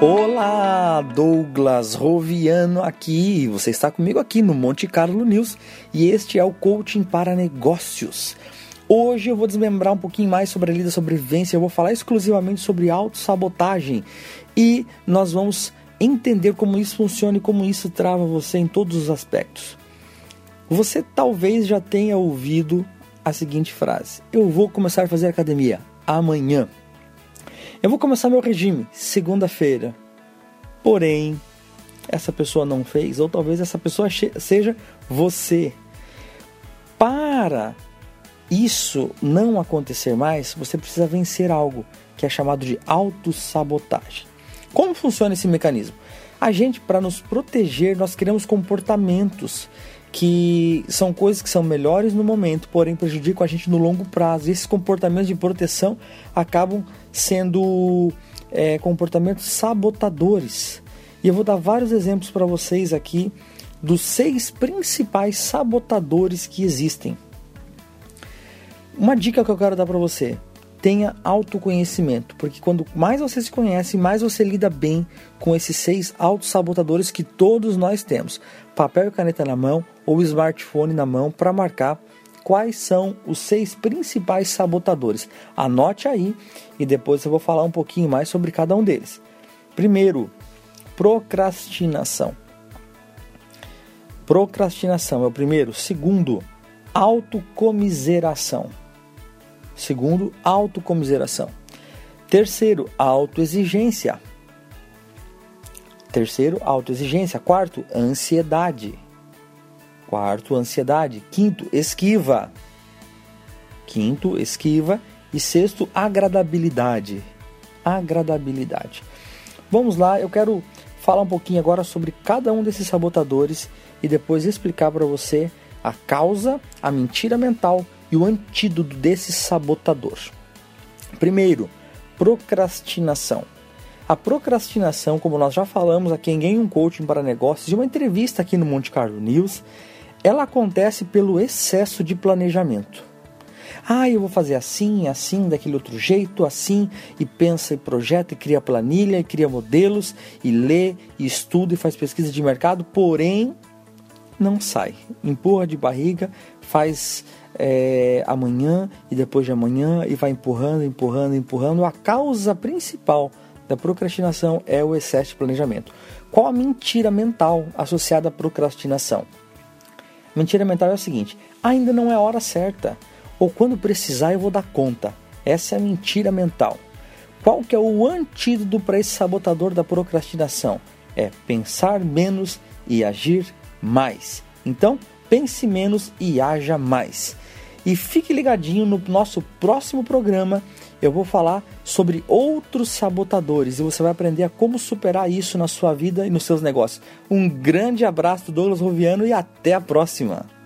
Olá, Douglas Roviano aqui. Você está comigo aqui no Monte Carlo News e este é o Coaching para Negócios. Hoje eu vou desmembrar um pouquinho mais sobre a lei da sobrevivência, eu vou falar exclusivamente sobre autossabotagem e nós vamos entender como isso funciona e como isso trava você em todos os aspectos. Você talvez já tenha ouvido a seguinte frase: Eu vou começar a fazer academia amanhã. Eu vou começar meu regime segunda-feira. Porém, essa pessoa não fez, ou talvez essa pessoa seja você. Para isso não acontecer mais, você precisa vencer algo que é chamado de autossabotagem. Como funciona esse mecanismo? A gente, para nos proteger, nós criamos comportamentos que são coisas que são melhores no momento, porém prejudicam a gente no longo prazo. E esses comportamentos de proteção acabam sendo é, comportamentos sabotadores. E eu vou dar vários exemplos para vocês aqui dos seis principais sabotadores que existem. Uma dica que eu quero dar para você: tenha autoconhecimento, porque quando mais você se conhece, mais você lida bem com esses seis autossabotadores que todos nós temos. Papel e caneta na mão ou smartphone na mão para marcar quais são os seis principais sabotadores. Anote aí e depois eu vou falar um pouquinho mais sobre cada um deles. Primeiro, procrastinação. Procrastinação é o primeiro. Segundo, autocomiseração. Segundo, autocomiseração. Terceiro, autoexigência. Terceiro, autoexigência. Quarto, ansiedade. Quarto, ansiedade. Quinto, esquiva. Quinto, esquiva. E sexto, agradabilidade. Agradabilidade. Vamos lá, eu quero falar um pouquinho agora sobre cada um desses sabotadores e depois explicar para você a causa, a mentira mental e o antídoto desse sabotador. Primeiro, procrastinação. A procrastinação, como nós já falamos aqui em Game um Coaching para Negócios, de uma entrevista aqui no Monte Carlo News, ela acontece pelo excesso de planejamento. Ah, eu vou fazer assim, assim, daquele outro jeito, assim, e pensa e projeta, e cria planilha, e cria modelos, e lê, e estuda, e faz pesquisa de mercado, porém não sai. Empurra de barriga, faz é, amanhã e depois de amanhã, e vai empurrando, empurrando, empurrando. A causa principal da procrastinação é o excesso de planejamento. Qual a mentira mental associada à procrastinação? Mentira mental é o seguinte: ainda não é a hora certa, ou quando precisar eu vou dar conta. Essa é a mentira mental. Qual que é o antídoto para esse sabotador da procrastinação? É pensar menos e agir mais. Então, pense menos e haja mais. E fique ligadinho no nosso próximo programa. Eu vou falar sobre outros sabotadores e você vai aprender a como superar isso na sua vida e nos seus negócios. Um grande abraço do Douglas Roviano e até a próxima!